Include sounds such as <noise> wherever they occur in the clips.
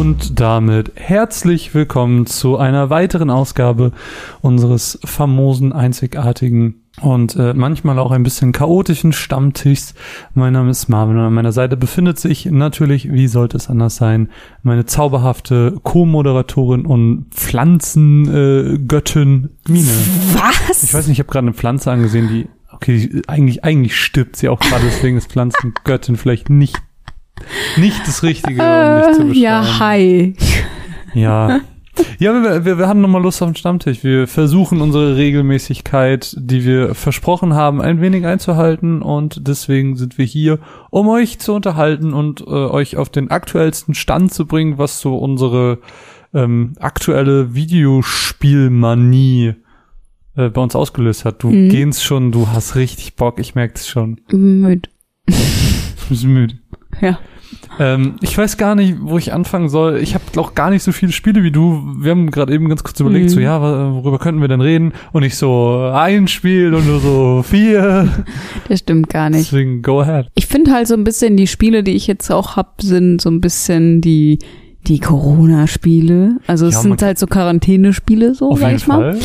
Und damit herzlich willkommen zu einer weiteren Ausgabe unseres famosen, einzigartigen und äh, manchmal auch ein bisschen chaotischen Stammtischs. Mein Name ist Marvin und an meiner Seite befindet sich natürlich, wie sollte es anders sein, meine zauberhafte Co-Moderatorin und Pflanzengöttin äh, Mine. Was? Ich weiß nicht, ich habe gerade eine Pflanze angesehen, die okay, eigentlich eigentlich stirbt sie auch gerade, deswegen ist Pflanzengöttin vielleicht nicht nicht das Richtige, um dich zu beschreiben. Äh, ja, hi. Ja. <laughs> Ja, wir, wir, wir hatten nochmal Lust auf den Stammtisch. Wir versuchen unsere Regelmäßigkeit, die wir versprochen haben, ein wenig einzuhalten und deswegen sind wir hier, um euch zu unterhalten und äh, euch auf den aktuellsten Stand zu bringen, was so unsere ähm, aktuelle Videospielmanie äh, bei uns ausgelöst hat. Du Mhm. gehst schon, du hast richtig Bock, ich merke es schon. Müd. Du bist müde. Ja. Ähm, ich weiß gar nicht, wo ich anfangen soll. Ich habe auch gar nicht so viele Spiele wie du. Wir haben gerade eben ganz kurz überlegt, Mhm. so ja, wa- worüber könnten wir denn reden? Und ich so ein Spiel und nur so vier. Das stimmt gar nicht. Deswegen go ahead. Ich finde halt so ein bisschen, die Spiele, die ich jetzt auch hab, sind so ein bisschen die, die Corona-Spiele. Also es Ja, man- sind halt so Quarantänespiele, so, Auf sag jeden ich mal. Fall.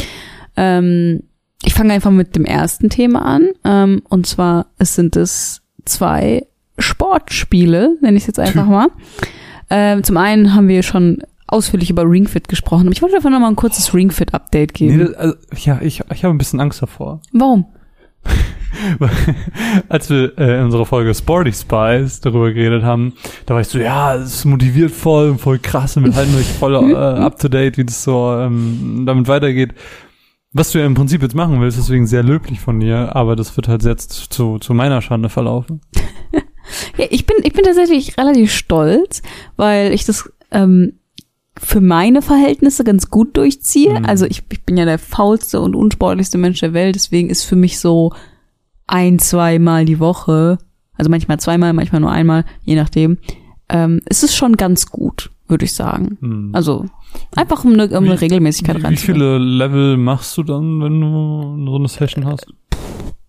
Ähm, ich fange einfach mit dem ersten Thema an. Ähm, und zwar, es sind es zwei Sportspiele, nenne ich es jetzt einfach mal. Ähm, zum einen haben wir schon ausführlich über Ring Fit gesprochen. Aber ich wollte einfach noch mal ein kurzes Ring Fit Update geben. Nee, das, also, ja, ich, ich habe ein bisschen Angst davor. Warum? <laughs> Als wir äh, in unserer Folge Sporty Spies darüber geredet haben, da war ich so, ja, es motiviert voll und voll krass und wir halten euch voll <laughs> äh, up to date, wie das so ähm, damit weitergeht. Was du ja im Prinzip jetzt machen willst, deswegen sehr löblich von dir, aber das wird halt jetzt zu, zu meiner Schande verlaufen. <laughs> Ja, ich bin, ich bin tatsächlich relativ stolz, weil ich das ähm, für meine Verhältnisse ganz gut durchziehe. Mhm. Also ich, ich bin ja der faulste und unsportlichste Mensch der Welt, deswegen ist für mich so ein, zweimal die Woche, also manchmal zweimal, manchmal nur einmal, je nachdem, ähm, ist es schon ganz gut, würde ich sagen. Hm. Also einfach um eine, um eine Wie- Regelmäßigkeit wie, wie viele Level machst du dann, wenn du so eine Session hast?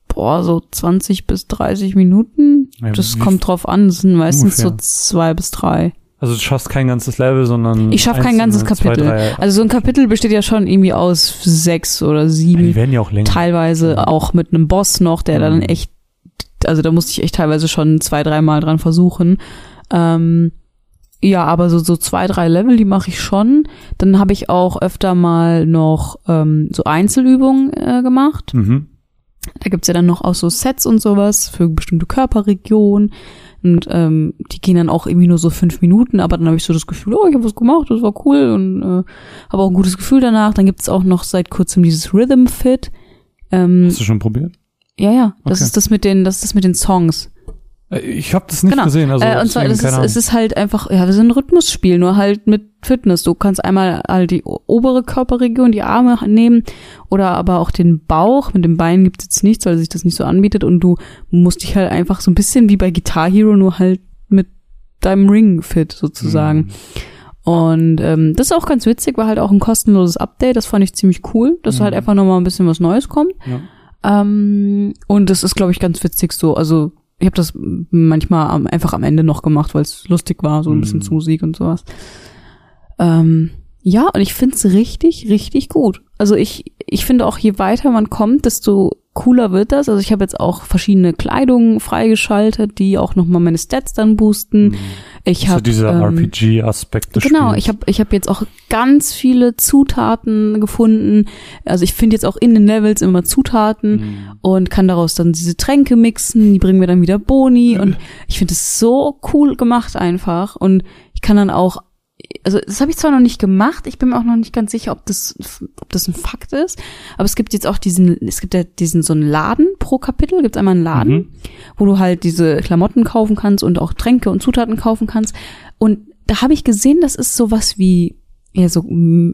Boah, so 20 bis 30 Minuten. Ja, Das kommt drauf an. Das sind meistens so Ungefähr. zwei bis drei. Also du schaffst kein ganzes Level, sondern Ich schaff kein ganzes Kapitel. Zwei, drei, Also so ein Kapitel besteht ja schon irgendwie aus sechs oder ja, die sieben, werden ja auch länger. teilweise auch mit einem Boss noch, der dann Mhm. echt, also da musste ich echt teilweise schon zwei, dreimal dran versuchen. Ähm, ja, aber so, so zwei, drei Level, die mache ich schon. Dann habe ich auch öfter mal noch ähm, so Einzelübungen äh, gemacht. Mhm. Da gibt's ja dann noch auch so Sets und sowas für bestimmte Körperregionen. Und ähm, die gehen dann auch irgendwie nur so fünf Minuten, aber dann habe ich so das Gefühl, oh, ich habe was gemacht, das war cool und äh, habe auch ein gutes Gefühl danach. Dann gibt's auch noch seit kurzem dieses Rhythm Fit. Ähm, Hast du schon probiert? ja, ja, das Okay. ist das mit den, das ist das mit den Songs. Äh, Ich habe das nicht Genau. gesehen. Also äh, und zwar, ist, es ist halt einfach, ja, wir sind ein Rhythmusspiel, nur halt mit Fitness. Du kannst einmal halt die obere Körperregion, die Arme nehmen oder aber auch den Bauch. Mit dem Bein gibt's jetzt nichts, weil sich das nicht so anbietet und du musst dich halt einfach so ein bisschen wie bei Guitar Hero, nur halt mit deinem Ring fit sozusagen. Mhm. Und ähm, das ist auch ganz witzig, war halt auch ein kostenloses Update, das fand ich ziemlich cool, dass Mhm. halt einfach nochmal ein bisschen was Neues kommt. Ja. Ähm, und das ist, glaube ich, ganz witzig so. Also ich habe das manchmal am, einfach am Ende noch gemacht, weil es lustig war, so ein bisschen Mhm. zu Musik und sowas. Ähm, ja, und ich find's richtig, richtig gut. Also ich, ich finde auch, je weiter man kommt, desto cooler wird das. Also ich habe jetzt auch verschiedene Kleidungen freigeschaltet, die auch nochmal meine Stats dann boosten. Ich Mhm. so habe dieser ähm, RPG-Aspekt Genau, Spiels. ich habe ich hab jetzt auch ganz viele Zutaten gefunden. Also ich finde jetzt auch in den Levels immer Zutaten Mhm. und kann daraus dann diese Tränke mixen, die bringen mir dann wieder Boni und <laughs> ich finde es so cool gemacht einfach und ich kann dann auch also das habe ich zwar noch nicht gemacht, ich bin mir auch noch nicht ganz sicher, ob das ob das ein Fakt ist, aber es gibt jetzt auch diesen es gibt ja diesen so einen Laden pro Kapitel, gibt einmal einen Laden, Mhm. wo du halt diese Klamotten kaufen kannst und auch Tränke und Zutaten kaufen kannst und da habe ich gesehen, dass es sowas wie ja so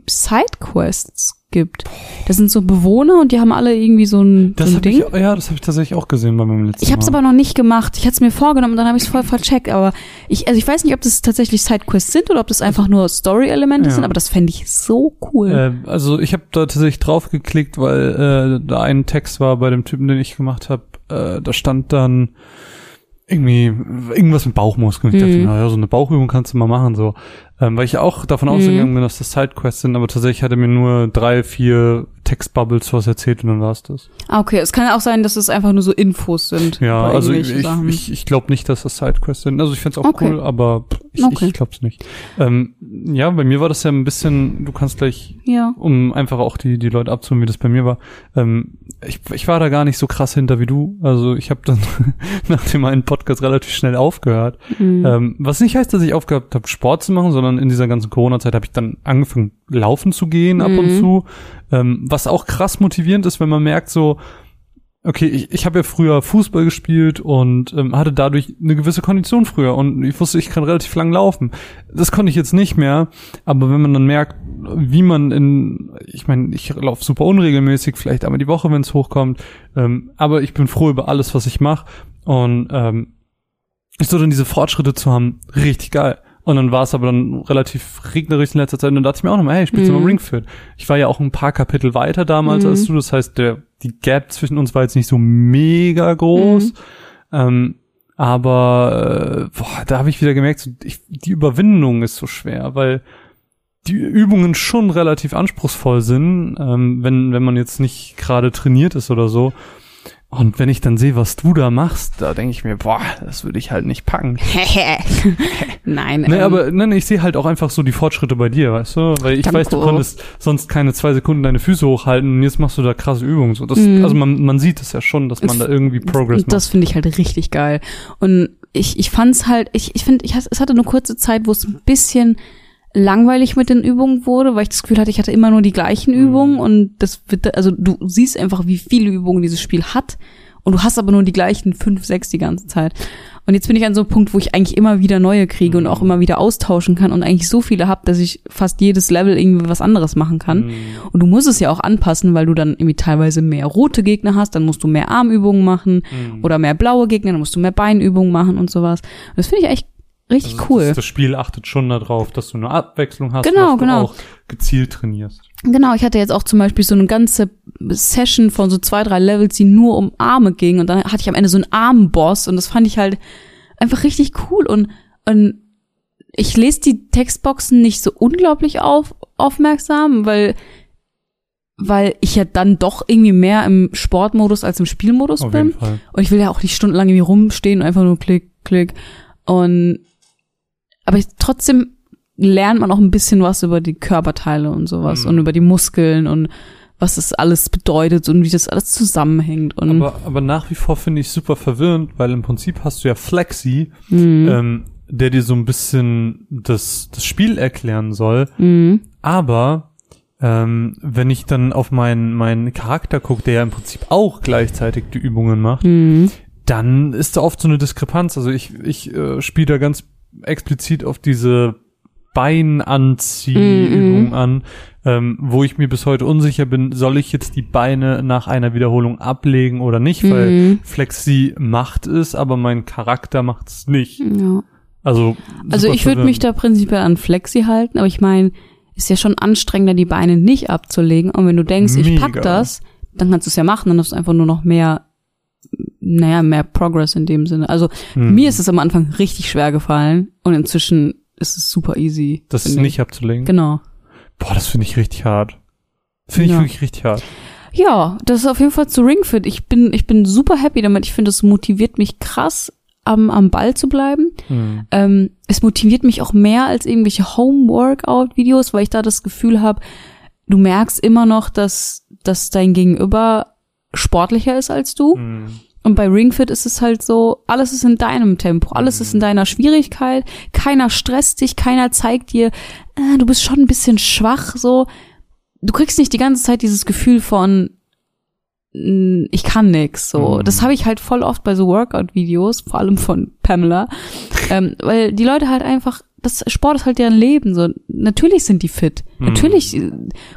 Sidequests gibt. Das sind so Bewohner und die haben alle irgendwie so ein, Das so ein Ding. ich, ja, das habe ich tatsächlich auch gesehen bei meinem letzten Ich habe es aber noch nicht gemacht. Ich hatte es mir vorgenommen und dann habe ich es voll vercheckt. Aber ich, also ich weiß nicht, ob das tatsächlich Sidequests sind oder ob das einfach nur Story-Elemente Ja. sind, aber das fände ich so cool. Äh, also ich habe da tatsächlich drauf geklickt, weil äh, da ein Text war bei dem Typen, den ich gemacht habe. Äh, da stand dann, irgendwie irgendwas mit Bauchmuskeln. Ich dachte, Mhm. naja, so eine Bauchübung kannst du mal machen, so. Ähm, weil ich auch davon Mhm. ausgegangen bin, dass das Sidequests sind, aber tatsächlich hat er mir nur drei, vier Textbubbles was erzählt und dann war's das. Ah, okay. Es kann auch sein, dass es einfach nur so Infos sind. Ja, also ich, Sachen. ich, ich glaube nicht, dass das Sidequests sind. Also ich find's auch Okay. cool, aber ich, Okay. ich glaube es nicht. Ähm, ja, bei mir war das ja ein bisschen, du kannst gleich ja. um einfach auch die, die Leute abzuholen, wie das bei mir war. Ähm, ich, ich war da gar nicht so krass hinter wie du. Also ich habe dann <laughs> nach dem einen Podcast relativ schnell aufgehört. Mhm. Ähm, was nicht heißt, dass ich aufgehört habe, Sport zu machen, sondern in dieser ganzen Corona-Zeit habe ich dann angefangen, laufen zu gehen ab und Mhm. zu. Ähm, was auch krass motivierend ist, wenn man merkt so, okay, ich, ich habe ja früher Fußball gespielt und ähm, hatte dadurch eine gewisse Kondition früher und ich wusste, ich kann relativ lang laufen. Das konnte ich jetzt nicht mehr, aber wenn man dann merkt, wie man in, ich meine, ich laufe super unregelmäßig, vielleicht einmal die Woche, wenn es hochkommt, ähm, aber ich bin froh über alles, was ich mache und ähm, so dann diese Fortschritte zu haben, richtig geil. Und dann war es aber dann relativ regnerisch in letzter Zeit und dann dachte ich mir auch nochmal, hey, spielst du Mhm. mal Ring Fit? Ich war ja auch ein paar Kapitel weiter damals Mhm. als du, das heißt, der, die Gap zwischen uns war jetzt nicht so mega groß. Mhm. Ähm, aber äh, boah, da habe ich wieder gemerkt, so, ich, die Überwindung ist so schwer, weil die Übungen schon relativ anspruchsvoll sind, ähm, wenn, wenn man jetzt nicht gerade trainiert ist oder so. Und wenn ich dann sehe, was du da machst, da denke ich mir, boah, das würde ich halt nicht packen. <laughs> Nein. Nee, ähm, aber nein, ich sehe halt auch einfach so die Fortschritte bei dir, weißt du? Weil ich Danke. weiß, du konntest sonst keine zwei Sekunden deine Füße hochhalten und jetzt machst du da krasse Übungen. So, das, Mhm. Also man, man sieht es ja schon, dass man Es- da irgendwie Progress Und das finde ich halt richtig geil. Und ich, ich fand's halt, ich, ich finde, ich, es hatte eine kurze Zeit, wo es ein bisschen langweilig mit den Übungen wurde, weil ich das Gefühl hatte, ich hatte immer nur die gleichen Mhm. Übungen und das wird, also du siehst einfach, wie viele Übungen dieses Spiel hat und du hast aber nur die gleichen fünf, sechs die ganze Zeit. Und jetzt bin ich an so einem Punkt, wo ich eigentlich immer wieder neue kriege und Mhm. auch immer wieder austauschen kann und eigentlich so viele habe, dass ich fast jedes Level irgendwie was anderes machen kann. Mhm. Und du musst es ja auch anpassen, weil du dann irgendwie teilweise mehr rote Gegner hast, dann musst du mehr Armübungen machen Mhm. oder mehr blaue Gegner, dann musst du mehr Beinübungen machen und sowas. Und das finde ich echt richtig Also cool. Das, das Spiel achtet schon darauf, dass du eine Abwechslung hast, Genau, und dass genau. du auch gezielt trainierst. Genau, ich hatte jetzt auch zum Beispiel so eine ganze Session von so zwei, drei Levels, die nur um Arme ging und dann hatte ich am Ende so einen Armboss und das fand ich halt einfach richtig cool und, und ich lese die Textboxen nicht so unglaublich auf, aufmerksam, weil weil ich ja dann doch irgendwie mehr im Sportmodus als im Spielmodus Auf bin. Und ich will ja auch nicht stundenlang irgendwie rumstehen und einfach nur klick, klick. Und aber ich, trotzdem lernt man auch ein bisschen was über die Körperteile und sowas Mhm. und über die Muskeln und was das alles bedeutet und wie das alles zusammenhängt. Und Aber, aber nach wie vor finde ich super verwirrend, weil im Prinzip hast du ja Flexi, Mhm. ähm, der dir so ein bisschen das, das Spiel erklären soll. Mhm. Aber ähm, wenn ich dann auf meinen, meinen Charakter gucke, der ja im Prinzip auch gleichzeitig die Übungen macht, Mhm. dann ist da oft so eine Diskrepanz. Also ich, ich äh, spiele da ganz explizit auf diese Beinanziehübung Mhm. an, ähm, wo ich mir bis heute unsicher bin, soll ich jetzt die Beine nach einer Wiederholung ablegen oder nicht, weil Mhm. Flexi macht es, aber mein Charakter macht es nicht. Ja. Also, Also super ich würde mich da prinzipiell an Flexi halten, aber ich meine, ist ja schon anstrengender, die Beine nicht abzulegen. Und wenn du denkst, ich pack Mega. das, dann kannst du es ja machen, dann hast du einfach nur noch mehr, naja, mehr Progress in dem Sinne. Also Hm. mir ist es am Anfang richtig schwer gefallen und inzwischen ist es super easy. das ich. nicht abzulegen. Genau. Boah, das finde ich richtig hart. Finde ich Ja. wirklich richtig hart. Ja, das ist auf jeden Fall zu Ring Fit. Ich bin, ich bin super happy damit. Ich finde, es motiviert mich krass, am, am Ball zu bleiben. Hm. Ähm, es motiviert mich auch mehr als irgendwelche Home-Workout-Videos, weil ich da das Gefühl habe, du merkst immer noch, dass, dass dein Gegenüber sportlicher ist als du. Hm. Und bei Ringfit ist es halt so, alles ist in deinem Tempo, alles ist in deiner Schwierigkeit, keiner stresst dich, keiner zeigt dir, äh, du bist schon ein bisschen schwach, so. Du kriegst nicht die ganze Zeit dieses Gefühl von, ich kann nix, so. Mhm. Das habe ich halt voll oft bei so Workout-Videos, vor allem von Pamela, ähm, weil die Leute halt einfach, das Sport ist halt deren Leben, so. Natürlich sind die fit, Mhm. natürlich äh,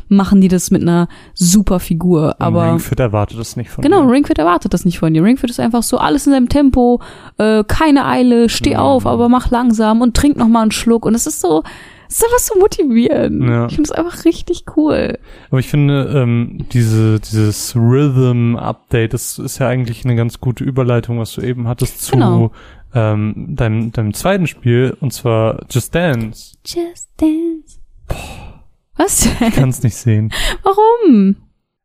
machen die das mit einer super Figur, aber. Ring Fit erwartet das nicht von Genau, dir. Ringfit erwartet das nicht von dir. Ringfit ist einfach so alles in seinem Tempo, äh, keine Eile, steh Mhm. auf, aber mach langsam und trink noch mal einen Schluck. Und es ist so, es ist einfach so motivierend. Ja. Ich finde es einfach richtig cool. Aber ich finde, ähm, diese, dieses Rhythm-Update, das ist ja eigentlich eine ganz gute Überleitung, was du eben hattest, zu Genau. ähm, deinem, deinem zweiten Spiel, und zwar Just Dance. Just Dance. Was Ich denn? kann es nicht sehen. <laughs> Warum?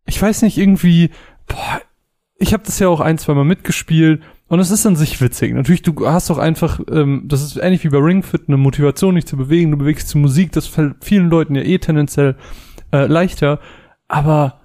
Ich weiß nicht, irgendwie, boah, ich habe das ja auch ein, zwei Mal mitgespielt und es ist an sich witzig. Natürlich, du hast auch einfach, ähm, das ist ähnlich wie bei Ring Fit, eine Motivation, dich zu bewegen, du bewegst zu Musik, das fällt vielen Leuten ja eh tendenziell äh, leichter, aber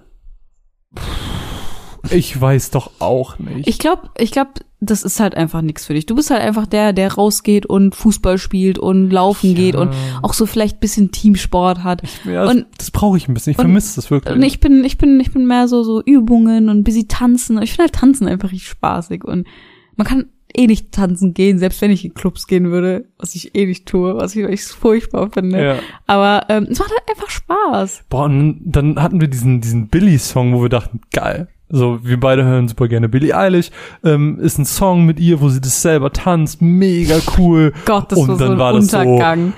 pff, ich weiß doch auch nicht. Ich glaube, ich glaube, das ist halt einfach nichts für dich. Du bist halt einfach der, der rausgeht und Fußball spielt und laufen geht und auch so vielleicht bisschen Teamsport hat. ja, das, und- das brauche ich ein bisschen. Ich vermisse das wirklich. Und ich bin, ich bin, ich bin mehr so, so Übungen und ein bisschen tanzen. Ich finde halt tanzen einfach richtig spaßig und man kann eh nicht tanzen gehen, selbst wenn ich in Clubs gehen würde, was ich eh nicht tue, was ich echt furchtbar finde. ja. Aber ähm, es macht halt einfach Spaß. Boah, und dann hatten wir diesen, diesen Billy-Song, wo wir dachten, geil. So, wir beide hören super gerne Billie Eilish. Ähm, ist ein Song mit ihr, wo sie das selber tanzt. Mega cool. Gott, das Und war so dann ein war das so- Untergang.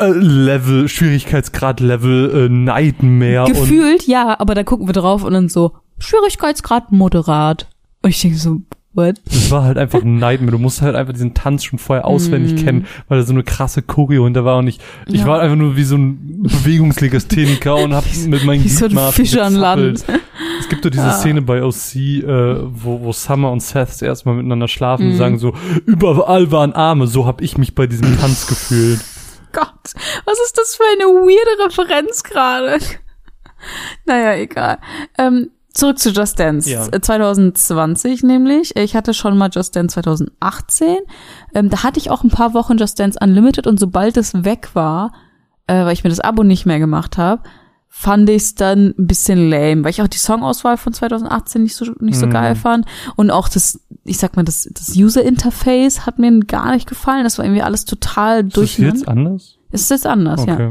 Äh, Level, Schwierigkeitsgrad Level, äh, Nightmare. und Gefühlt, ja, aber da gucken wir drauf und dann so, Schwierigkeitsgrad moderat. Und ich denke so, what? Das war halt einfach ein Nightmare. Du musst halt einfach diesen Tanz schon vorher auswendig Mm. kennen, weil da so eine krasse Choreo hinter war und ich, ich Ja. war einfach nur wie so ein Bewegungslegastheniker <laughs> und hab mit meinen Wie so ein Fisch an. Land. Es gibt doch diese Ah. Szene bei OC, äh, wo, wo Summer und Seth das erste Mal miteinander schlafen und Mhm. sagen so, überall waren Arme, so hab ich mich bei diesem Tanz gefühlt. Gott, was ist das für eine weirde Referenz gerade? <laughs> naja, egal. Ähm, zurück zu Just Dance. Ja. Äh, 2020 nämlich. Ich hatte schon mal Just Dance 2018. Ähm, da hatte ich auch ein paar Wochen Just Dance Unlimited und sobald es weg war, äh, weil ich mir das Abo nicht mehr gemacht habe, fand ich es dann ein bisschen lame, weil ich auch die Songauswahl von 2018 nicht so nicht so Mhm. geil fand und auch das, ich sag mal, das, das User Interface hat mir gar nicht gefallen. Das war irgendwie alles total Ist das durcheinander. jetzt anders? Es ist jetzt anders, ja.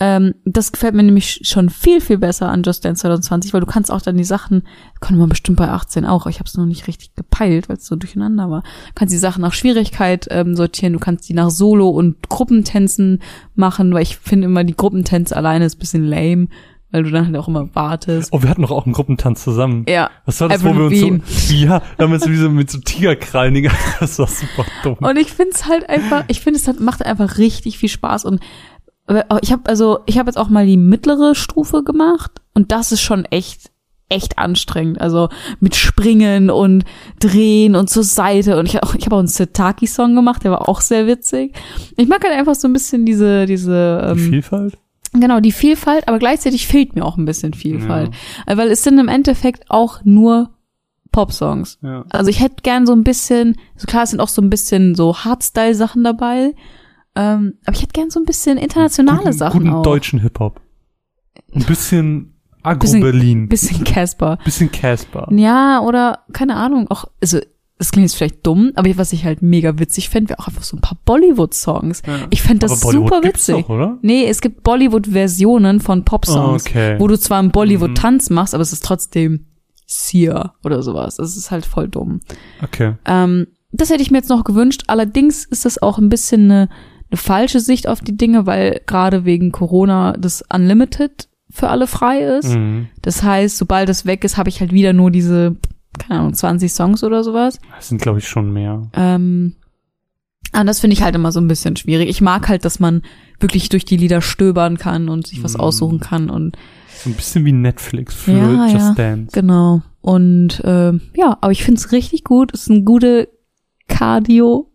Ähm, das gefällt mir nämlich schon viel, viel besser an Just Dance 2020, weil du kannst auch dann die Sachen, konnte man bestimmt bei 18 auch, ich habe es noch nicht richtig gepeilt, weil es so durcheinander war. Du kannst die Sachen nach Schwierigkeit ähm, sortieren, du kannst die nach Solo- und Gruppentänzen machen, weil ich finde immer, die Gruppentänze alleine ist ein bisschen lame, weil du dann halt auch immer wartest. Oh, wir hatten doch auch einen Gruppentanz zusammen. Ja. Was war das, wo wir uns so, <laughs> ja, damit so wie so mit so Tigerkrallen, das war super dumm. Und ich finde es halt einfach, ich finde es hat, macht einfach richtig viel Spaß und ich habe also ich habe jetzt auch mal die mittlere Stufe gemacht und das ist schon echt echt anstrengend, also mit Springen und Drehen und zur Seite und ich habe auch ich habe auch einen Setaki Song gemacht, der war auch sehr witzig. Ich mag halt einfach so ein bisschen diese diese Die ähm, Vielfalt? genau die Vielfalt, aber gleichzeitig fehlt mir auch ein bisschen Vielfalt, Äh, weil es sind im Endeffekt auch nur Pop-Songs. Ja. Also ich hätte gern so ein bisschen, so klar, es sind auch so ein bisschen so Hardstyle-Sachen dabei, ähm, aber ich hätte gern so ein bisschen internationale guten, Sachen guten auch. deutschen Hip-Hop. Ein bisschen Agro-Berlin. Bisschen Casper. Bisschen Casper. Ja, oder keine Ahnung, auch, also das klingt jetzt vielleicht dumm, aber was ich halt mega witzig fände, wäre auch einfach so ein paar Bollywood-Songs. Ja. Ich fände das super witzig. Doch, oder? Nee, es gibt Bollywood-Versionen von Pop-Songs, Okay. wo du zwar einen Mhm. Bollywood-Tanz machst, aber es ist trotzdem Sia oder sowas. Das ist halt voll dumm. Okay. Ähm, das hätte ich mir jetzt noch gewünscht. Allerdings ist das auch ein bisschen eine, eine falsche Sicht auf die Dinge, weil gerade wegen Corona das Unlimited für alle frei ist. Mhm. Das heißt, sobald es weg ist, habe ich halt wieder nur diese, keine Ahnung, 20 Songs oder sowas. Das sind, glaube ich, schon mehr. Ähm, und das finde ich halt immer so ein bisschen schwierig. Ich mag halt, dass man wirklich durch die Lieder stöbern kann und sich was Mhm. aussuchen kann und So ein bisschen wie Netflix für Ja, Just ja. Dance. Genau. Und ähm, ja, aber ich finde es richtig gut. Es ist ein gute Cardio,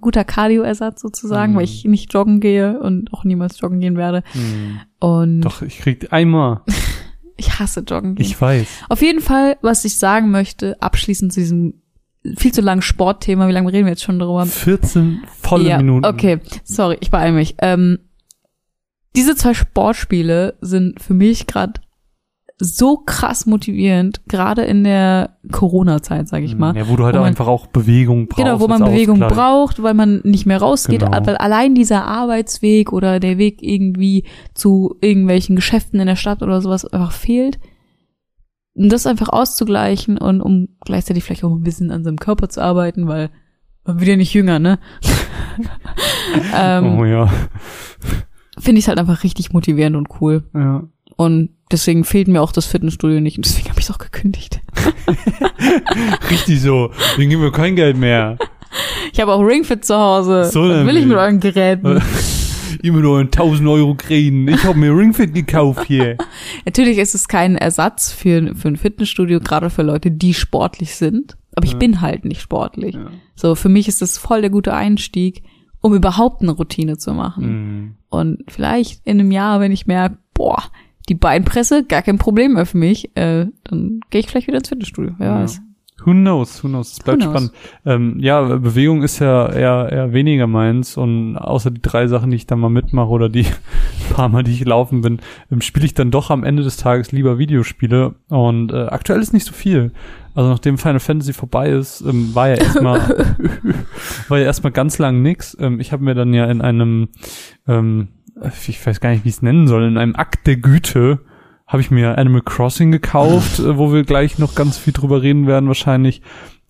guter Cardio-Ersatz sozusagen, Mhm. weil ich nicht joggen gehe und auch niemals joggen gehen werde. Mhm. Und Doch, ich krieg einmal. <laughs> ich hasse joggen gehen. Ich weiß. Auf jeden Fall, was ich sagen möchte, abschließend zu diesem viel zu langen Sportthema, wie lange reden wir jetzt schon darüber? 14 volle ja, Minuten. Okay, sorry, ich beeile mich. Ähm, diese zwei Sportspiele sind für mich gerade so krass motivierend, gerade in der Corona-Zeit, sage ich mal. Ja, wo du halt Wo man- einfach auch Bewegung brauchst. Genau, wo man Bewegung Ausgleich. braucht, weil man nicht mehr rausgeht, Genau. weil allein dieser Arbeitsweg oder der Weg irgendwie zu irgendwelchen Geschäften in der Stadt oder sowas einfach fehlt. Und das einfach auszugleichen und um gleichzeitig vielleicht auch ein bisschen an seinem Körper zu arbeiten, weil man wird ja nicht jünger, ne? <laughs> ähm, Oh ja. Finde ich halt einfach richtig motivierend und cool. ja. Und deswegen fehlt mir auch das Fitnessstudio nicht und deswegen <laughs> habe ich es auch gekündigt. <laughs> Richtig so. Den geben wir kein Geld mehr. Ich habe auch Ringfit zu Hause. So Was will ich mit euren Geräten? <laughs> Immer nur 1000 Euro kriegen. Ich habe mir Ringfit gekauft hier. Natürlich ist es kein Ersatz für, für ein Fitnessstudio, gerade für Leute, die sportlich sind. Aber ich bin halt nicht sportlich. Ja. So, für mich ist das voll der gute Einstieg, um überhaupt eine Routine zu machen. Mhm. Und vielleicht in einem Jahr, wenn ich merke, boah, die Beinpresse, gar kein Problem mehr für mich, äh, dann gehe ich vielleicht wieder ins Fitnessstudio. Wer Ja. weiß. Who knows, who knows. Es bleibt knows? spannend. Ähm, ja, Bewegung ist ja eher, eher weniger meins und außer die drei Sachen, die ich dann mal mitmache oder die <laughs> paar Mal, die ich laufen bin, ähm, spiele ich dann doch am Ende des Tages lieber Videospiele und äh, aktuell ist nicht so viel. Also nachdem Final Fantasy vorbei ist, ähm, war ja erstmal <laughs> <laughs> war ja erstmal ganz lang nix. Ähm, ich habe mir dann ja in einem ähm, ich weiß gar nicht, wie ich es nennen soll, in einem Akt der Güte habe ich mir Animal Crossing gekauft, äh, wo wir gleich noch ganz viel drüber reden werden wahrscheinlich.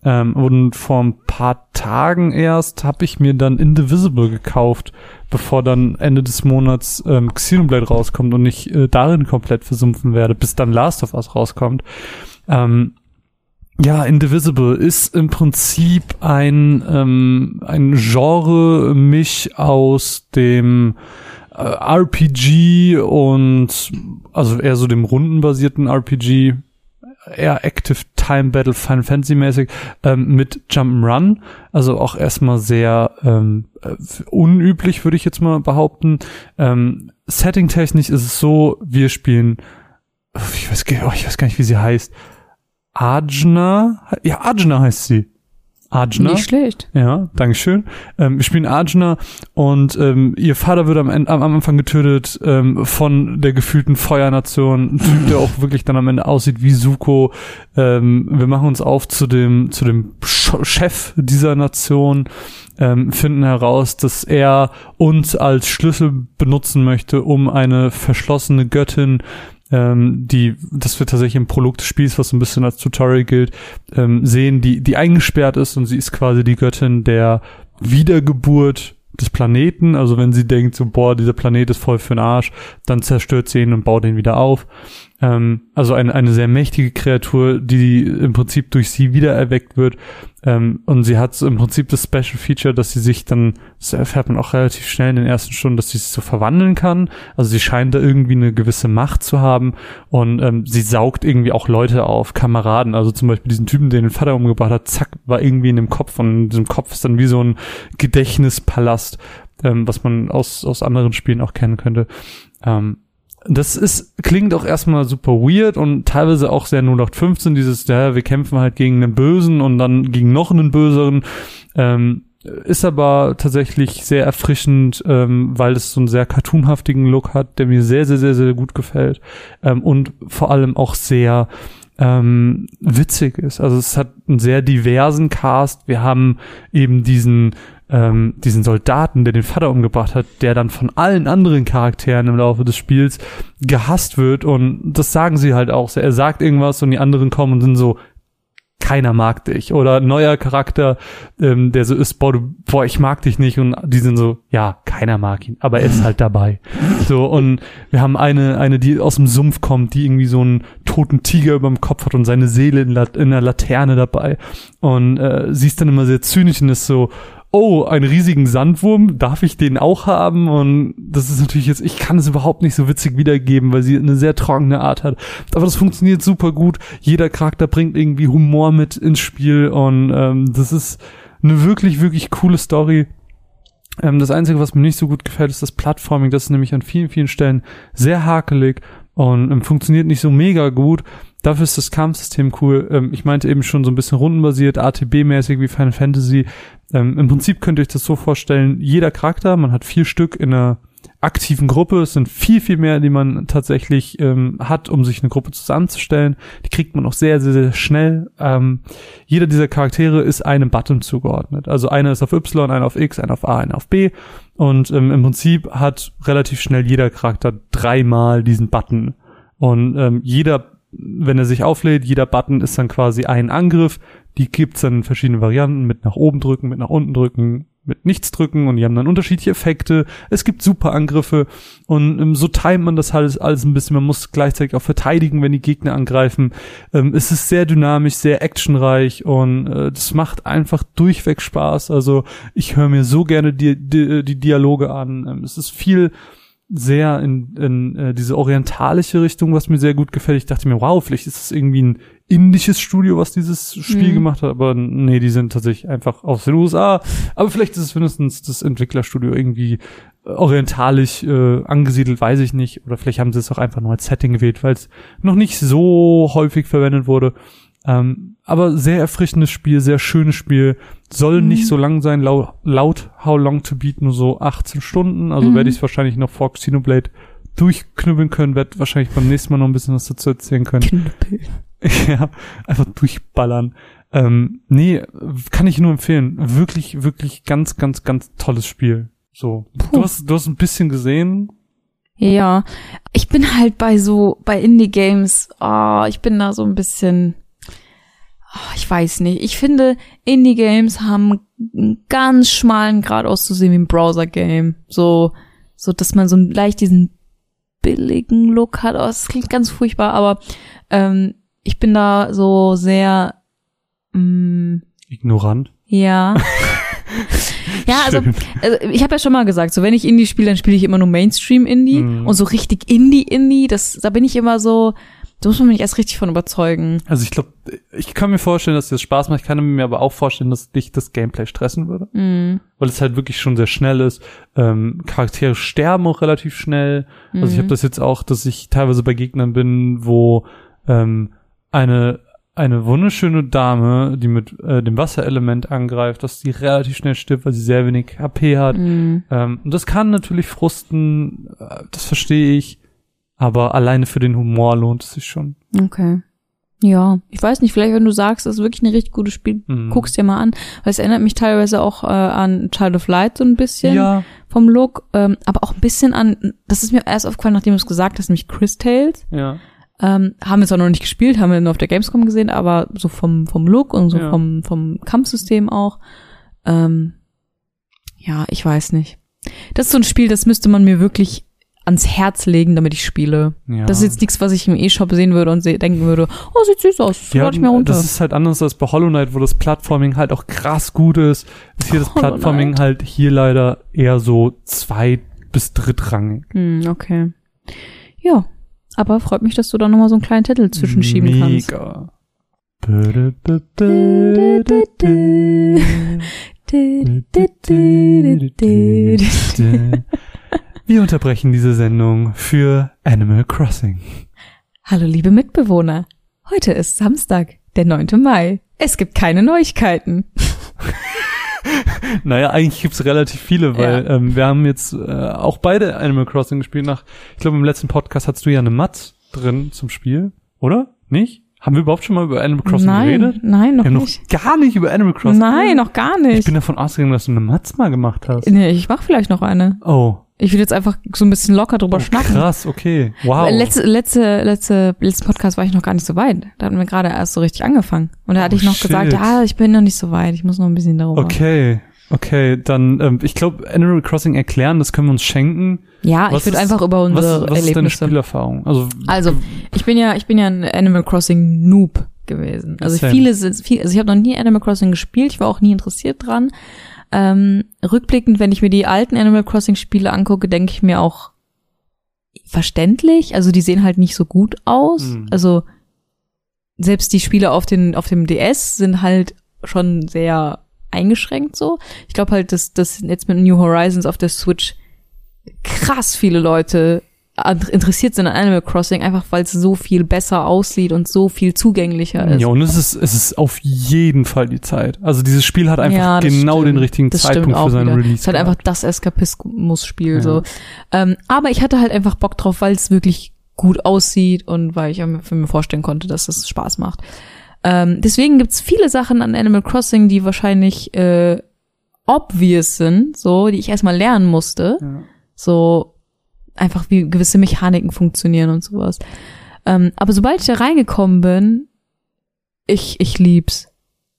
Ähm, und vor ein paar Tagen erst habe ich mir dann Indivisible gekauft, bevor dann Ende des Monats ähm, Xenoblade rauskommt und ich äh, darin komplett versumpfen werde, bis dann Last of Us rauskommt. Ähm, ja, Indivisible ist im Prinzip ein, ähm, ein Genre-Misch aus dem äh, RPG und also eher so dem rundenbasierten RPG, eher Active Time Battle Final Fantasy mäßig ähm, mit Jump'n'Run, also auch erstmal sehr ähm, äh, unüblich, würde ich jetzt mal behaupten. Ähm, Setting-technisch ist es so, wir spielen, ich weiß, oh, ich weiß gar nicht, wie sie heißt. Ajna, ja, Ajna heißt sie. Ajna. Nicht schlecht. Ja, Dankeschön. Ähm, wir spielen Ajna und ähm, ihr Vater wird am, Ende, am Anfang getötet ähm, von der gefühlten Feuernation. Der auch wirklich dann am Ende aussieht wie Suko. Ähm, wir machen uns auf zu dem, zu dem Chef dieser Nation, ähm, finden heraus, dass er uns als Schlüssel benutzen möchte, um eine verschlossene Göttin ähm, die, das wird tatsächlich im Prolog des Spiels, was so ein bisschen als Tutorial gilt, ähm, sehen, die, die eingesperrt ist und sie ist quasi die Göttin der Wiedergeburt des Planeten. Also wenn sie denkt, so, boah, dieser Planet ist voll für den Arsch, dann zerstört sie ihn und baut ihn wieder auf. Ähm, also eine, eine sehr mächtige Kreatur, die im Prinzip durch sie wiedererweckt wird. Ähm, und sie hat im Prinzip das Special Feature, dass sie sich dann, das erfährt man auch relativ schnell in den ersten Stunden, dass sie sich so verwandeln kann. Also sie scheint da irgendwie eine gewisse Macht zu haben und ähm, sie saugt irgendwie auch Leute auf, Kameraden. Also zum Beispiel diesen Typen, den den Vater umgebracht hat, zack, war irgendwie in dem Kopf und in diesem Kopf ist dann wie so ein Gedächtnispalast, ähm, was man aus, aus anderen Spielen auch kennen könnte. Ähm, das ist, klingt auch erstmal super weird und teilweise auch sehr 0815, dieses, ja, wir kämpfen halt gegen einen Bösen und dann gegen noch einen Böseren. Ähm, ist aber tatsächlich sehr erfrischend, ähm, weil es so einen sehr cartoonhaftigen Look hat, der mir sehr, sehr, sehr, sehr gut gefällt. Ähm, und vor allem auch sehr ähm, witzig ist. Also es hat einen sehr diversen Cast. Wir haben eben diesen ähm, diesen Soldaten, der den Vater umgebracht hat, der dann von allen anderen Charakteren im Laufe des Spiels gehasst wird und das sagen sie halt auch. Er sagt irgendwas und die anderen kommen und sind so, keiner mag dich. Oder neuer Charakter, ähm, der so ist, boah, du, boah, ich mag dich nicht. Und die sind so, ja, keiner mag ihn, aber er ist halt dabei. So, und wir haben eine, eine, die aus dem Sumpf kommt, die irgendwie so einen toten Tiger über dem Kopf hat und seine Seele in, La in der Laterne dabei. Und äh, sie ist dann immer sehr zynisch und ist so, oh, einen riesigen Sandwurm, darf ich den auch haben? Und das ist natürlich jetzt, ich kann es überhaupt nicht so witzig wiedergeben, weil sie eine sehr trockene Art hat. Aber das funktioniert super gut. Jeder Charakter bringt irgendwie Humor mit ins Spiel und ähm, das ist eine wirklich, wirklich coole Story. Ähm, das Einzige, was mir nicht so gut gefällt, ist das Plattforming. Das ist nämlich an vielen, vielen Stellen sehr hakelig und ähm, funktioniert nicht so mega gut. Dafür ist das Kampfsystem cool. Ähm, ich meinte eben schon so ein bisschen rundenbasiert, ATB-mäßig wie Final Fantasy. Ähm, Im Prinzip könnt ihr euch das so vorstellen, jeder Charakter, man hat vier Stück in einer aktiven Gruppe. Es sind viel, viel mehr, die man tatsächlich ähm, hat, um sich eine Gruppe zusammenzustellen. Die kriegt man auch sehr, sehr, sehr schnell. Ähm, jeder dieser Charaktere ist einem Button zugeordnet. Also einer ist auf Y, einer auf X, einer auf A, einer auf B. Und ähm, im Prinzip hat relativ schnell jeder Charakter dreimal diesen Button. Und ähm, jeder, wenn er sich auflädt, jeder Button ist dann quasi ein Angriff. Die gibt's dann in verschiedenen Varianten, mit nach oben drücken, mit nach unten drücken, mit nichts drücken und die haben dann unterschiedliche Effekte. Es gibt super Angriffe und ähm, so timet man das alles, alles ein bisschen. Man muss gleichzeitig auch verteidigen, wenn die Gegner angreifen. Ähm, es ist sehr dynamisch, sehr actionreich und äh, das macht einfach durchweg Spaß. Also ich höre mir so gerne die, die, die Dialoge an. Ähm, es ist viel sehr in, in äh, diese orientalische Richtung, was mir sehr gut gefällt. Ich dachte mir, wow, vielleicht ist es irgendwie ein indisches Studio, was dieses Spiel Mhm. gemacht hat, aber nee, die sind tatsächlich einfach aus den USA. Aber vielleicht ist es mindestens das Entwicklerstudio irgendwie äh, orientalisch äh, angesiedelt, weiß ich nicht. Oder vielleicht haben sie es auch einfach nur als Setting gewählt, weil es noch nicht so häufig verwendet wurde. Ähm, aber sehr erfrischendes Spiel, sehr schönes Spiel. Soll Mhm. nicht so lang sein, laut, laut How Long to Beat nur so 18 Stunden. Also Mhm. werde ich es wahrscheinlich noch vor Xenoblade durchknüppeln können, werde wahrscheinlich beim nächsten Mal noch ein bisschen was dazu erzählen können. <laughs> Ja, einfach durchballern. Ähm, nee, kann ich nur empfehlen. Wirklich, wirklich ganz, ganz, ganz tolles Spiel. So. Puh. Du hast, du hast ein bisschen gesehen. Ja, ich bin halt bei so, bei Indie-Games, oh, ich bin da so ein bisschen, ich weiß nicht. Ich finde, Indie-Games haben einen ganz schmalen Grad auszusehen wie ein Browser-Game. So, so, dass man so leicht diesen billigen Look hat. Oh, das klingt ganz furchtbar, aber ähm, ich bin da so sehr, mm, Ignorant. ja. <laughs> ja, also also ich habe ja schon mal gesagt, so wenn ich Indie spiele, dann spiele ich immer nur Mainstream Indie Mhm. und so richtig Indie Indie, das da bin ich immer so, da muss man mich erst richtig von überzeugen. Also ich glaube, ich kann mir vorstellen, dass dir das Spaß macht. Ich kann mir aber auch vorstellen, dass dich das Gameplay stressen würde. Mhm. Weil es halt wirklich schon sehr schnell ist. Ähm, Charaktere sterben auch relativ schnell. Also ich habe das jetzt auch, dass ich teilweise bei Gegnern bin, wo ähm, eine eine wunderschöne Dame, die mit äh, dem Wasserelement angreift, dass die relativ schnell stirbt, weil sie sehr wenig HP hat. Mhm. Ähm, und das kann natürlich frusten, äh, das verstehe ich. Aber alleine für den Humor lohnt es sich schon. Okay. Ja, ich weiß nicht, vielleicht wenn du sagst, das ist wirklich ein richtig gutes Spiel, Mhm. guck's dir mal an, weil es erinnert mich teilweise auch äh, an Child of Light so ein bisschen Ja, vom Look, ähm, aber auch ein bisschen an, das ist mir erst aufgefallen, nachdem du es gesagt hast, nämlich Chris Tales. ja. Ähm, haben wir zwar noch nicht gespielt, haben wir nur auf der Gamescom gesehen, aber so vom, vom Look und so Ja. vom, vom Kampfsystem auch. Ähm, ja, ich weiß nicht. Das ist so ein Spiel, das müsste man mir wirklich ans Herz legen, damit ich spiele. ja. Das ist jetzt nichts, was ich im E-Shop sehen würde und denken würde, oh, sieht süß aus, das Ja, lade ich mir runter. das ist halt anders als bei Hollow Knight, wo das Plattforming halt auch krass gut ist. Ist hier das Hollow Plattforming Knight. halt hier leider eher so zweit- bis drittrangig. hm, okay. Ja, aber freut mich, dass du da nochmal so einen kleinen Titel zwischenschieben kannst. Mega. <laughs> Wir unterbrechen diese Sendung für Animal Crossing. Hallo liebe Mitbewohner. Heute ist Samstag, der 9. Mai. Es gibt keine Neuigkeiten. <laughs> Naja, eigentlich gibt's relativ viele, weil Ja. ähm, wir haben jetzt äh, auch beide Animal Crossing gespielt. Nach, ich glaube, im letzten Podcast hattest du ja eine Matz drin zum Spiel, oder? Nicht? Haben wir überhaupt schon mal über Animal Crossing nein, geredet? nein, noch wir haben nicht. noch gar nicht über Animal Crossing Nein, noch gar Ich nicht. bin davon ausgegangen, dass du eine Matz mal gemacht hast. Nee, ich mach vielleicht noch eine. Oh, Ich will jetzt einfach so ein bisschen locker drüber oh schnacken. krass, okay. Wow. Letzte, letzte, letzte, letzten Podcast war ich noch gar nicht so weit. Da hatten wir gerade erst so richtig angefangen. Und da hatte Oh, ich noch gesagt, shit. ja, ich bin noch nicht so weit. Ich muss noch ein bisschen darüber. Okay, okay, dann, ähm, ich glaube, Animal Crossing erklären, das können wir uns schenken. Ja, Was ich würde einfach über Was, unsere was ist deine Erlebnisse. Spielerfahrung? Also, Also, ich bin ja, ich bin ja ein Animal Crossing Noob gewesen. Also Same. viele sind, viel, also ich habe noch nie Animal Crossing gespielt, ich war auch nie interessiert dran. Ähm, rückblickend, wenn ich mir die alten Animal Crossing Spiele angucke, denke ich mir auch verständlich. Also die sehen halt nicht so gut aus. Mhm. Also selbst die Spiele auf den auf dem DS sind halt schon sehr eingeschränkt so. Ich glaube halt, dass dass jetzt mit New Horizons auf der Switch krass viele Leute interessiert sind an Animal Crossing, einfach weil es so viel besser aussieht und so viel zugänglicher ist. ja, und es ist, es ist auf jeden Fall die Zeit. Also dieses Spiel hat einfach Ja, das genau stimmt. den richtigen das Zeitpunkt für seinen wieder. Release. Es ist halt einfach das Eskapismus-Spiel Ja. so. Ähm, aber ich hatte halt einfach Bock drauf, weil es wirklich gut aussieht und weil ich mir vorstellen konnte, dass es Spaß macht. Ähm, deswegen gibt's viele Sachen an Animal Crossing, die wahrscheinlich äh, obvious sind, so, die ich erstmal lernen musste. Ja. So einfach wie gewisse Mechaniken funktionieren und sowas. Ähm, aber sobald ich da reingekommen bin, ich, ich lieb's.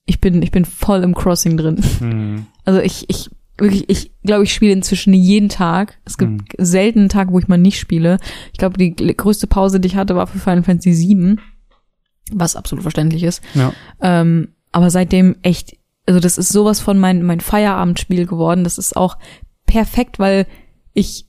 Ich bin, ich bin voll im Crossing drin. Hm. <laughs> Also ich, ich wirklich, ich glaube, ich spiele inzwischen jeden Tag. Es gibt Mhm. selten einen Tag, wo ich mal nicht spiele. Ich glaube, die größte Pause, die ich hatte, war für Final Fantasy VII, was absolut verständlich ist. Ja. Ähm, aber seitdem echt, also das ist sowas von mein, mein Feierabendspiel geworden. Das ist auch perfekt, weil ich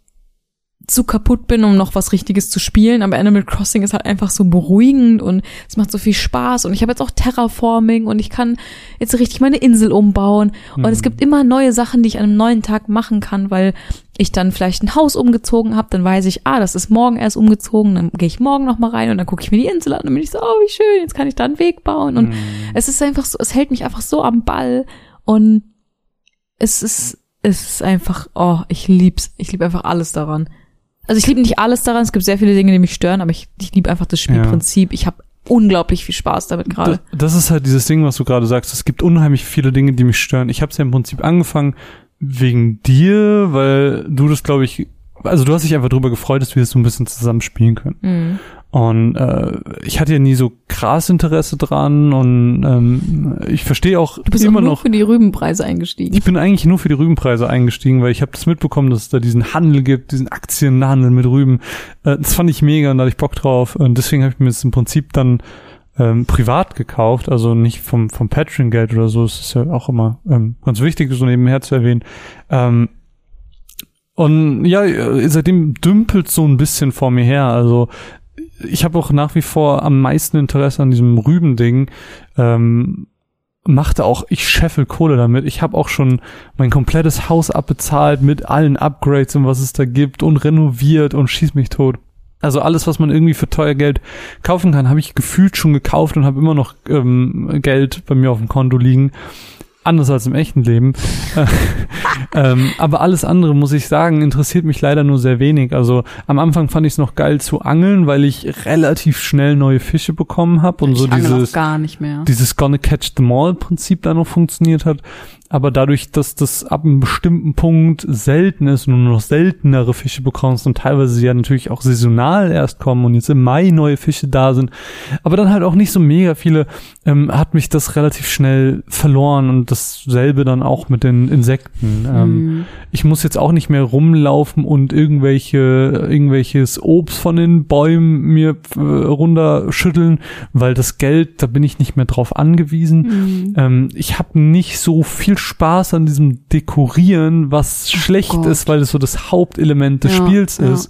zu kaputt bin, um noch was Richtiges zu spielen. Aber Animal Crossing ist halt einfach so beruhigend und es macht so viel Spaß. Und ich habe jetzt auch Terraforming und ich kann jetzt richtig meine Insel umbauen. Und es gibt immer neue Sachen, die ich an einem neuen Tag machen kann, weil ich dann vielleicht ein Haus umgezogen habe, dann weiß ich, ah, das ist morgen erst umgezogen, dann gehe ich morgen noch mal rein und dann gucke ich mir die Insel an und dann bin ich so, oh, wie schön, jetzt kann ich da einen Weg bauen. Und es ist einfach so, es hält mich einfach so am Ball und es ist, es ist einfach, oh, ich lieb's. Ich liebe einfach alles daran. Also ich liebe nicht alles daran, es gibt sehr viele Dinge, die mich stören, aber ich, ich liebe einfach das Spielprinzip. Ich habe unglaublich viel Spaß damit gerade. Das, das ist halt dieses Ding, was du gerade sagst. Es gibt unheimlich viele Dinge, die mich stören. Ich habe es ja im Prinzip angefangen wegen dir, weil du das, glaube ich, also du hast dich einfach drüber gefreut, dass wir das so ein bisschen zusammen spielen können. Mhm. Und äh, ich hatte ja nie so krass Interesse dran und ähm, ich verstehe auch Du bist immer auch nur noch. für die Rübenpreise eingestiegen. Ich bin eigentlich nur für die Rübenpreise eingestiegen, weil ich habe das mitbekommen, dass es da diesen Handel gibt, diesen Aktienhandel mit Rüben. Äh, das fand ich mega und da hatte ich Bock drauf. Und deswegen habe ich mir das im Prinzip dann ähm, privat gekauft, also nicht vom, vom Patreon-Geld oder so. Das ist ja auch immer ähm, ganz wichtig, so nebenher zu erwähnen. Ähm, und ja, seitdem dümpelt so ein bisschen vor mir her. Also ich habe auch nach wie vor am meisten Interesse an diesem Rübending. Ähm, machte auch, ich scheffel Kohle damit. Ich habe auch schon mein komplettes Haus abbezahlt mit allen Upgrades und was es da gibt und renoviert und schieß mich tot. Also alles, was man irgendwie für teuer Geld kaufen kann, habe ich gefühlt schon gekauft und habe immer noch ähm, Geld bei mir auf dem Konto liegen. Anders als im echten Leben. <laughs> ähm, aber alles andere, muss ich sagen, interessiert mich leider nur sehr wenig. Also am Anfang fand ich es noch geil zu angeln, weil ich relativ schnell neue Fische bekommen habe und so ich angel dieses auch gar nicht mehr. dieses Gonna Catch them all Prinzip da noch funktioniert hat. Aber dadurch, dass das ab einem bestimmten Punkt selten ist und du nur noch seltenere Fische bekommst und teilweise sie ja natürlich auch saisonal erst kommen und jetzt im Mai neue Fische da sind, aber dann halt auch nicht so mega viele, ähm, hat mich das relativ schnell verloren und dasselbe dann auch mit den Insekten. Ähm, Mhm. ich muss jetzt auch nicht mehr rumlaufen und irgendwelche irgendwelches Obst von den Bäumen mir äh, runterschütteln, weil das Geld, da bin ich nicht mehr drauf angewiesen. Mhm. Ähm, ich habe nicht so viel Spaß an diesem Dekorieren, was schlecht Gott. ist, weil es so das Hauptelement des Ja, Spiels ja. ist.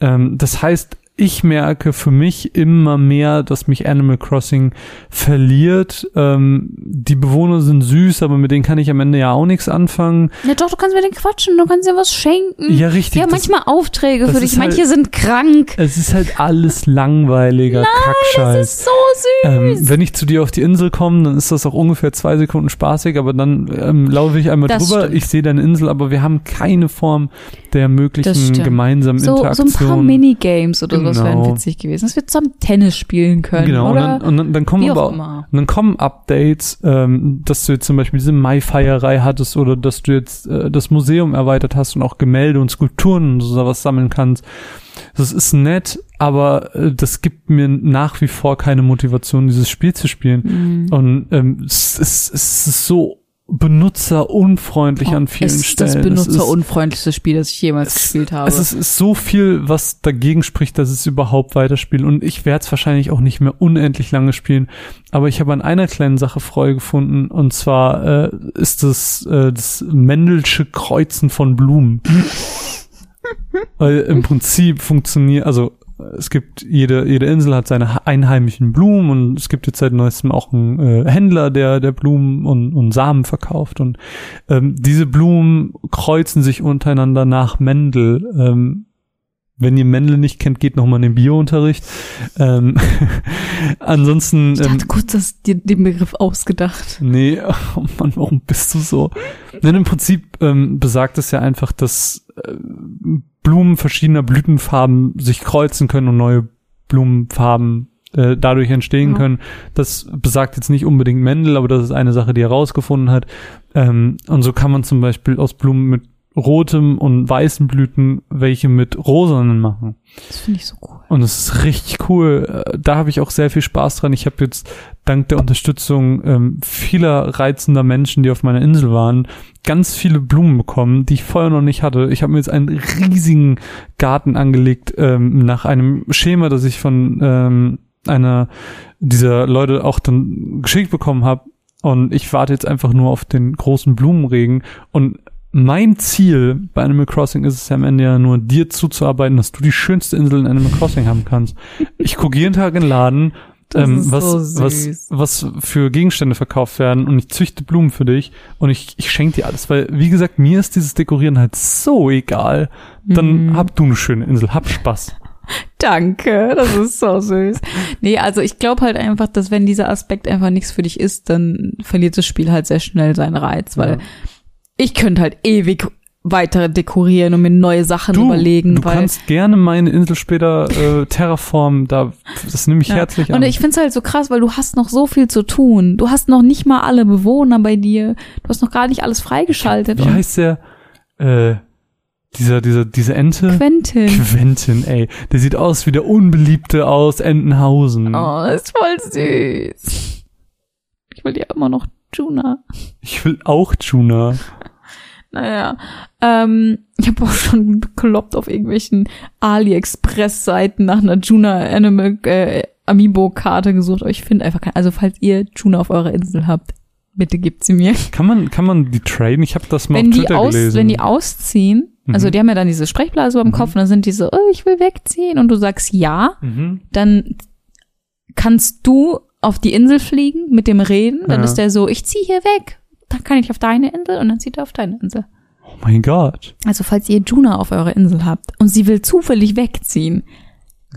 Ähm, das heißt, ich merke für mich immer mehr, dass mich Animal Crossing verliert. Ähm, die Bewohner sind süß, aber mit denen kann ich am Ende ja auch nichts anfangen. Ja doch, du kannst mit denen quatschen, du kannst dir was schenken. Ja, richtig. Die haben das- manchmal Aufträge das für dich, halt- manche sind krank. Es ist halt alles langweiliger Das Kackscheiß. ist so süß. Ähm, wenn ich zu dir auf die Insel komme, dann ist das auch ungefähr zwei Sekunden spaßig, aber dann ähm, laufe ich einmal Das drüber, stimmt. ich sehe deine Insel, aber wir haben keine Form der Das möglichen gemeinsamen so, so ein Interaktion. paar Minigames oder sowas wären Genau. witzig gewesen. Dass wir zusammen Tennis spielen können. Genau, und oder? dann, und dann, dann kommen aber auch und dann kommen Updates, ähm, dass du jetzt zum Beispiel diese Mai-Feierei hattest oder dass du jetzt äh, das Museum erweitert hast und auch Gemälde und Skulpturen und sowas sammeln kannst. Das ist nett, aber äh, das gibt mir nach wie vor keine Motivation, dieses Spiel zu spielen. Mhm. Und ähm, es, ist, es ist so benutzerunfreundlich an vielen Oh, es ist Stellen. das Es ist- benutzerunfreundlichste Spiel, das ich jemals es- gespielt habe. Es ist, ist so viel, was dagegen spricht, dass es überhaupt weiterspielen. Und ich werde es wahrscheinlich auch nicht mehr unendlich lange spielen. Aber ich habe an einer kleinen Sache Freude gefunden. Und zwar äh, ist das äh, das Mendelsche Kreuzen von Blumen. <laughs> Weil im Prinzip funktioniert, also es gibt jede jede Insel hat seine einheimischen Blumen und es gibt jetzt seit neuestem auch einen äh, Händler, der der Blumen und, und Samen verkauft und ähm, diese Blumen kreuzen sich untereinander nach Mendel. Ähm, wenn ihr Mendel nicht kennt, geht noch mal in den Biounterricht. Ähm, <laughs> ansonsten ich ähm, dachte kurz, dass dir den Begriff ausgedacht. Nee, <laughs> oh Mann, warum bist du so? Denn im Prinzip ähm, besagt es ja einfach, dass Blumen verschiedener Blütenfarben sich kreuzen können und neue Blumenfarben äh, dadurch entstehen Ja. können. Das besagt jetzt nicht unbedingt Mendel, aber das ist eine Sache, die er herausgefunden hat. Ähm, und so kann man zum Beispiel aus Blumen mit rotem und weißen Blüten welche mit rosanen machen. Das finde ich so cool. Und es ist richtig cool. Äh, Da habe ich auch sehr viel Spaß dran. Ich habe jetzt dank der Unterstützung ähm, vieler reizender Menschen, die auf meiner Insel waren, ganz viele Blumen bekommen, die ich vorher noch nicht hatte. Ich habe mir jetzt einen riesigen Garten angelegt ähm, nach einem Schema, das ich von ähm, einer dieser Leute auch dann geschickt bekommen habe. Und ich warte jetzt einfach nur auf den großen Blumenregen. Und mein Ziel bei Animal Crossing ist es ja am Ende ja nur, dir zuzuarbeiten, dass du die schönste Insel in Animal Crossing haben kannst. Ich gucke jeden Tag in den Laden, ähm, was, so was, was für Gegenstände verkauft werden und ich züchte Blumen für dich und ich, ich schenke dir alles, weil, wie gesagt, mir ist dieses Dekorieren halt so egal. Dann Mhm. hab du eine schöne Insel, hab Spaß. <laughs> Danke, das ist so süß. Nee, also ich glaube halt einfach, dass wenn dieser Aspekt einfach nichts für dich ist, dann verliert das Spiel halt sehr schnell seinen Reiz, weil Ja. Ich könnte halt ewig weiter dekorieren und mir neue Sachen Du, überlegen, du kannst gerne meine Insel später äh, terraformen, da, das nehme ich Ja. herzlich an. Und ich find's halt so krass, weil du hast noch so viel zu tun. Du hast noch nicht mal alle Bewohner bei dir. Du hast noch gar nicht alles freigeschaltet. Wie heißt der, äh, dieser, dieser, diese Ente? Quentin. Quentin, ey. Der sieht aus wie der Unbeliebte aus Entenhausen. Oh, ist voll süß. Ich will ja immer noch Juna. Ich will auch Juna. Naja, ähm, ich habe auch schon bekloppt auf irgendwelchen AliExpress-Seiten nach einer Juna Animal äh, Amiibo-Karte gesucht, aber ich finde einfach keine. Also falls ihr Juna auf eurer Insel habt, bitte gebt sie mir. Kann man, kann man die traden? Ich habe das mal wenn auf die Twitter aus, gelesen. wenn die ausziehen, also Mhm. die haben ja dann diese Sprechblase beim Mhm. Kopf und dann sind die so, oh, ich will wegziehen und du sagst ja, mhm. dann kannst du auf die Insel fliegen mit dem Reden, dann Ja. ist der so, ich ziehe hier weg, dann kann ich auf deine Insel und dann zieht er auf deine Insel. Oh mein Gott. Also falls ihr Juna auf eurer Insel habt und sie will zufällig wegziehen,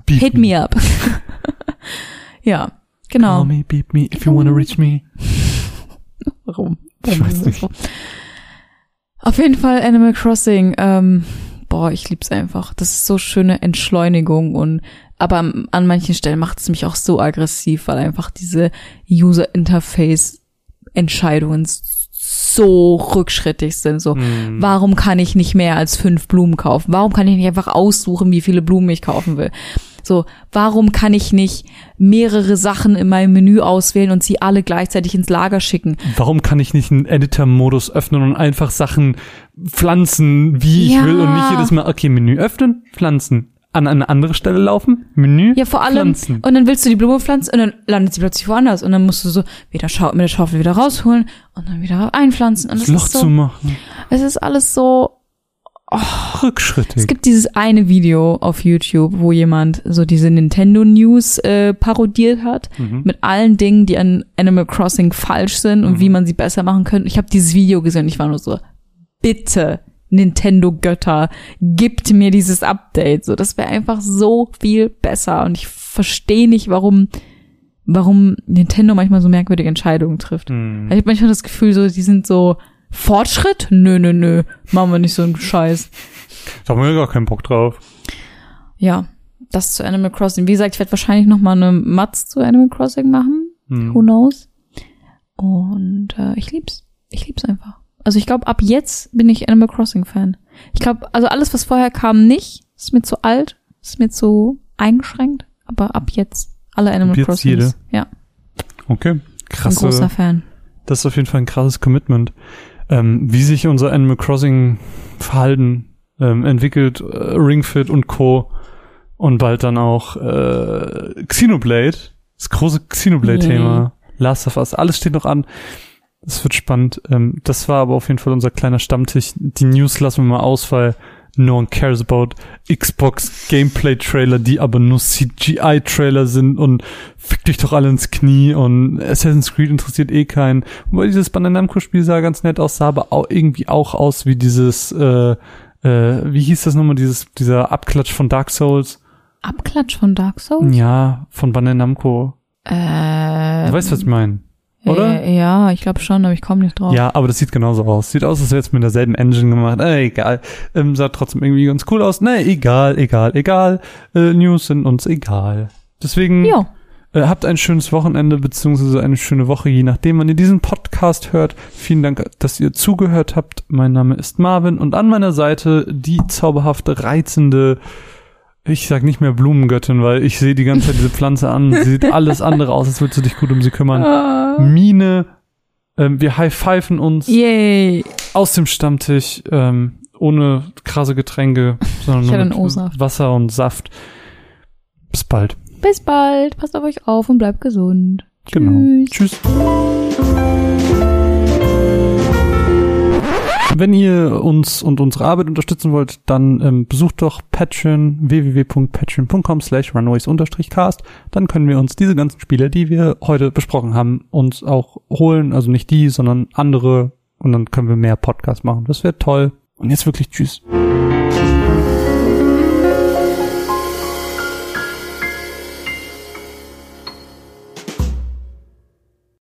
Beep hit me up. <laughs> ja, genau. Call me, beep me, if you wanna reach me. Warum? Ich weiß nicht. Auf jeden Fall Animal Crossing. Ähm, boah, ich lieb's einfach. Das ist so schöne Entschleunigung und aber an an manchen Stellen macht es mich auch so aggressiv, weil einfach diese User Interface Entscheidungen so rückschrittig sind. So, Hm. warum kann ich nicht mehr als fünf Blumen kaufen? Warum kann ich nicht einfach aussuchen, wie viele Blumen ich kaufen will? So, warum kann ich nicht mehrere Sachen in meinem Menü auswählen und sie alle gleichzeitig ins Lager schicken? Warum kann ich nicht einen Editor-Modus öffnen und einfach Sachen pflanzen, wie ich Ja. will und nicht jedes Mal, okay, Menü öffnen, pflanzen. An eine andere Stelle laufen, Menü, Ja, vor allem. pflanzen. Und dann willst du die Blume pflanzen und dann landet sie plötzlich woanders und dann musst du so wieder Schau mit der Schaufel wieder rausholen und dann wieder einpflanzen und das das Loch ist so, zu machen. es ist alles so. Rückschrittig. Es gibt dieses eine Video auf YouTube, wo jemand so diese Nintendo News äh, parodiert hat Mhm. mit allen Dingen, die an Animal Crossing falsch sind und wie man sie besser machen könnte. Ich habe dieses Video gesehen und ich war nur so, bitte Nintendo Götter, gibt mir dieses Update. So, das wäre einfach so viel besser und ich verstehe nicht, warum warum Nintendo manchmal so merkwürdige Entscheidungen trifft. Hm. Ich habe manchmal das Gefühl, so die sind so Fortschritt? Nö, nö, nö, machen wir nicht so einen Scheiß. Da haben wir gar keinen Bock drauf. Ja, das zu Animal Crossing. Wie gesagt, ich werde wahrscheinlich noch mal eine Matz zu Animal Crossing machen. Hm. Who knows? Und äh, ich lieb's. Ich lieb's einfach. Also ich glaube, ab jetzt bin ich Animal Crossing Fan. Ich glaube, also alles, was vorher kam, nicht. Ist mir zu alt, ist mir zu eingeschränkt. Aber ab jetzt alle Animal Ab jetzt Crossings. jede. Ja, Okay. ein Krasse. großer Fan. Das ist auf jeden Fall ein krasses Commitment. Ähm, wie sich unser Animal Crossing Verhalten ähm, entwickelt, äh, Ringfit und Co. Und bald dann auch äh, Xenoblade, das große Xenoblade-Thema, Last of Us, alles steht noch an. Es wird spannend. Ähm, das war aber auf jeden Fall unser kleiner Stammtisch. Die News lassen wir mal aus, weil no one cares about Xbox Gameplay-Trailer, die aber nur CGI-Trailer sind und fickt euch doch alle ins Knie und Assassin's Creed interessiert eh keinen. Wobei dieses Bandai Namco-Spiel sah ganz nett aus, sah aber auch irgendwie auch aus wie dieses, äh, äh, wie hieß das nochmal, dieses, dieser Abklatsch von Dark Souls? Abklatsch von Dark Souls? Ja, von Bandai Namco. Äh, Du weißt, was ich meine. Oder? Äh, ja, ich glaube schon, aber ich komme nicht drauf. Ja, aber das sieht genauso aus. Sieht aus, als wäre es mit derselben Engine gemacht. Äh, egal. Ähm, sah trotzdem irgendwie ganz cool aus. Nee, egal, egal, egal. Äh, News sind uns egal. Deswegen äh, habt ein schönes Wochenende beziehungsweise eine schöne Woche, je nachdem, wann ihr diesen Podcast hört. Vielen Dank, dass ihr zugehört habt. Mein Name ist Marvin und an meiner Seite die zauberhafte, reizende, Ich sag nicht mehr Blumengöttin, weil ich sehe die ganze Zeit diese Pflanze an. Sie sieht <laughs> alles andere aus, als würdest du dich gut um sie kümmern. Ah. Mine, ähm, wir high-pfeifen uns Yay. aus dem Stammtisch, ähm, ohne krasse Getränke, <laughs> sondern nur. Wasser und Saft. Bis bald. Bis bald. Passt auf euch auf und bleibt gesund. Genau. Tschüss. Tschüss. Wenn ihr uns und unsere Arbeit unterstützen wollt, dann ähm, besucht doch Patreon, www.patreon.com slash runaways-cast. Dann können wir uns diese ganzen Spiele, die wir heute besprochen haben, uns auch holen. Also nicht die, sondern andere. Und dann können wir mehr Podcasts machen. Das wäre toll. Und jetzt wirklich Tschüss.